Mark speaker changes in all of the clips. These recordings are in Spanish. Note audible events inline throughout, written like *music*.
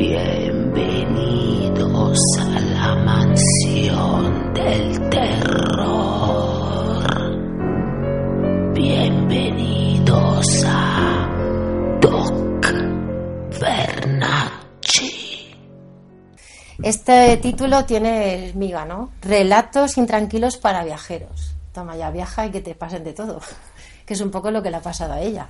Speaker 1: Bienvenidos a la mansión del terror. Bienvenidos a Doc Bernacci.
Speaker 2: Este título tiene miga, ¿no? Relatos intranquilos para viajeros. Toma ya, viaja y que te pasen de todo. *laughs* Que es un poco lo que le ha pasado a ella.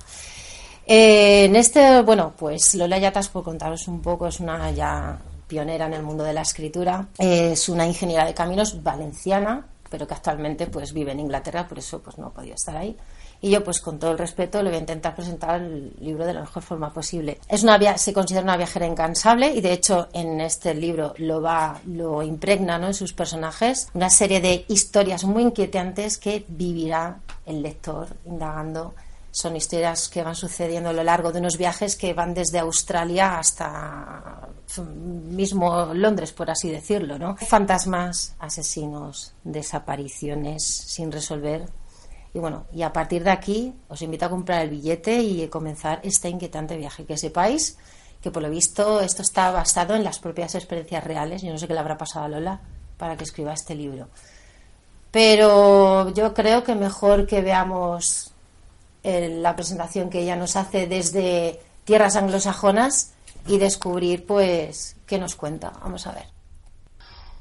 Speaker 2: Eh, en este, bueno, pues Lola Yatas, por contaros un poco, es una ya pionera en el mundo de la escritura. Es una ingeniera de caminos valenciana, pero que actualmente pues vive en Inglaterra, por eso pues no ha podido estar ahí. Y yo, pues con todo el respeto, le voy a intentar presentar el libro de la mejor forma posible. Es una via- se considera una viajera incansable y, de hecho, en este libro lo va, lo impregna ¿no? en sus personajes una serie de historias muy inquietantes que vivirá el lector indagando. Son historias que van sucediendo a lo largo de unos viajes que van desde Australia hasta mismo Londres, por así decirlo, ¿no? Fantasmas, asesinos, desapariciones sin resolver, y bueno, y a partir de aquí os invito a comprar el billete y comenzar este inquietante viaje. Que sepáis que por lo visto esto está basado en las propias experiencias reales. Yo no sé qué le habrá pasado a Lola para que escriba este libro. Pero yo creo que mejor que veamos la presentación que ella nos hace desde tierras anglosajonas y descubrir pues qué nos cuenta. Vamos a ver.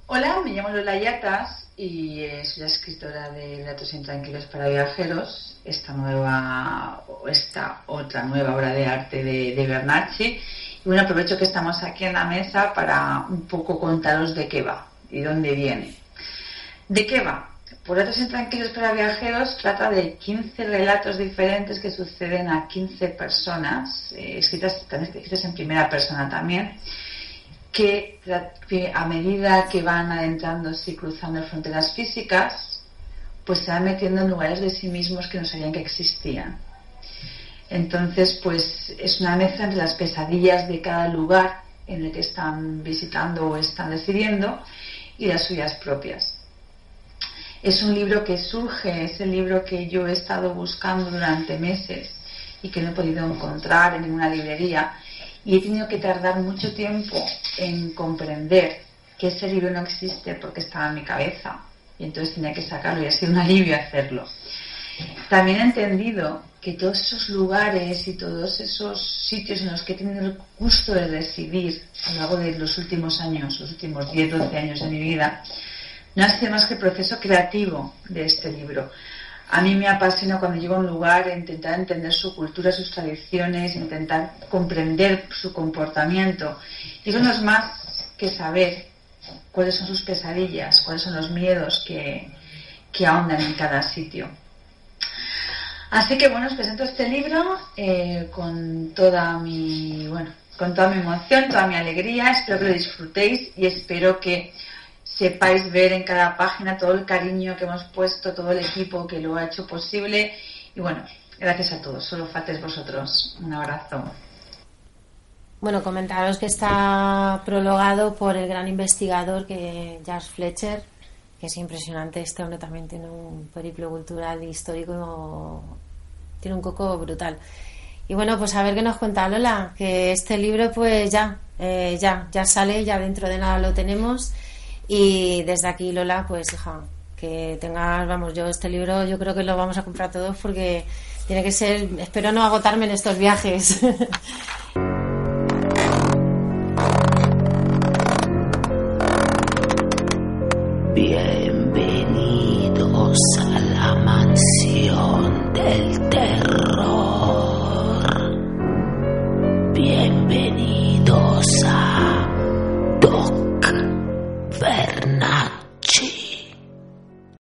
Speaker 3: Hola, me llamo Lola Yatas y eh, soy la escritora de Relatos Intranquilos para Viajeros, esta nueva, esta otra nueva obra de arte de, de Bernacci. Y bueno, aprovecho que estamos aquí en la mesa para un poco contaros de qué va y dónde viene. ¿De qué va? Por Relatos Intranquilos para Viajeros trata de 15 relatos diferentes que suceden a 15 personas, eh, escritas, también escritas en primera persona también que, a medida que van adentrándose y cruzando fronteras físicas, pues se van metiendo en lugares de sí mismos que no sabían que existían. Entonces, pues es una mezcla entre las pesadillas de cada lugar en el que están visitando o están residiendo y las suyas propias. Es un libro que surge, es el libro que yo he estado buscando durante meses y que no he podido encontrar en ninguna librería y he tenido que tardar mucho tiempo en comprender que ese libro no existe porque estaba en mi cabeza y entonces tenía que sacarlo y ha sido un alivio hacerlo. También he entendido que todos esos lugares y todos esos sitios en los que he tenido el gusto de residir a lo largo de los últimos años, los últimos 10, 12 años de mi vida, no ha sido más que el proceso creativo de este libro. A mí me apasiona cuando llego a un lugar intentar entender su cultura, sus tradiciones, intentar comprender su comportamiento. Y eso no es más que saber cuáles son sus pesadillas, cuáles son los miedos que, que ahondan en cada sitio. Así que bueno, os presento este libro eh, con toda mi, bueno, con toda mi emoción, toda mi alegría. Espero que lo disfrutéis y espero que sepáis ver en cada página todo el cariño que hemos puesto, todo el equipo que lo ha hecho posible. Y bueno, gracias a todos. Solo faltéis vosotros. Un abrazo.
Speaker 2: Bueno, comentaros que está prologado por el gran investigador que Charles Fletcher, que es impresionante. Este hombre también tiene un periplo cultural y histórico, tiene un coco brutal. Y bueno, pues a ver qué nos cuenta Lola, que este libro pues ya, eh, ya, ya sale, ya dentro de nada lo tenemos. Y desde aquí, Lola, pues hija, que tengas, vamos, yo este libro yo creo que lo vamos a comprar todos porque tiene que ser, espero no agotarme en estos viajes. *laughs*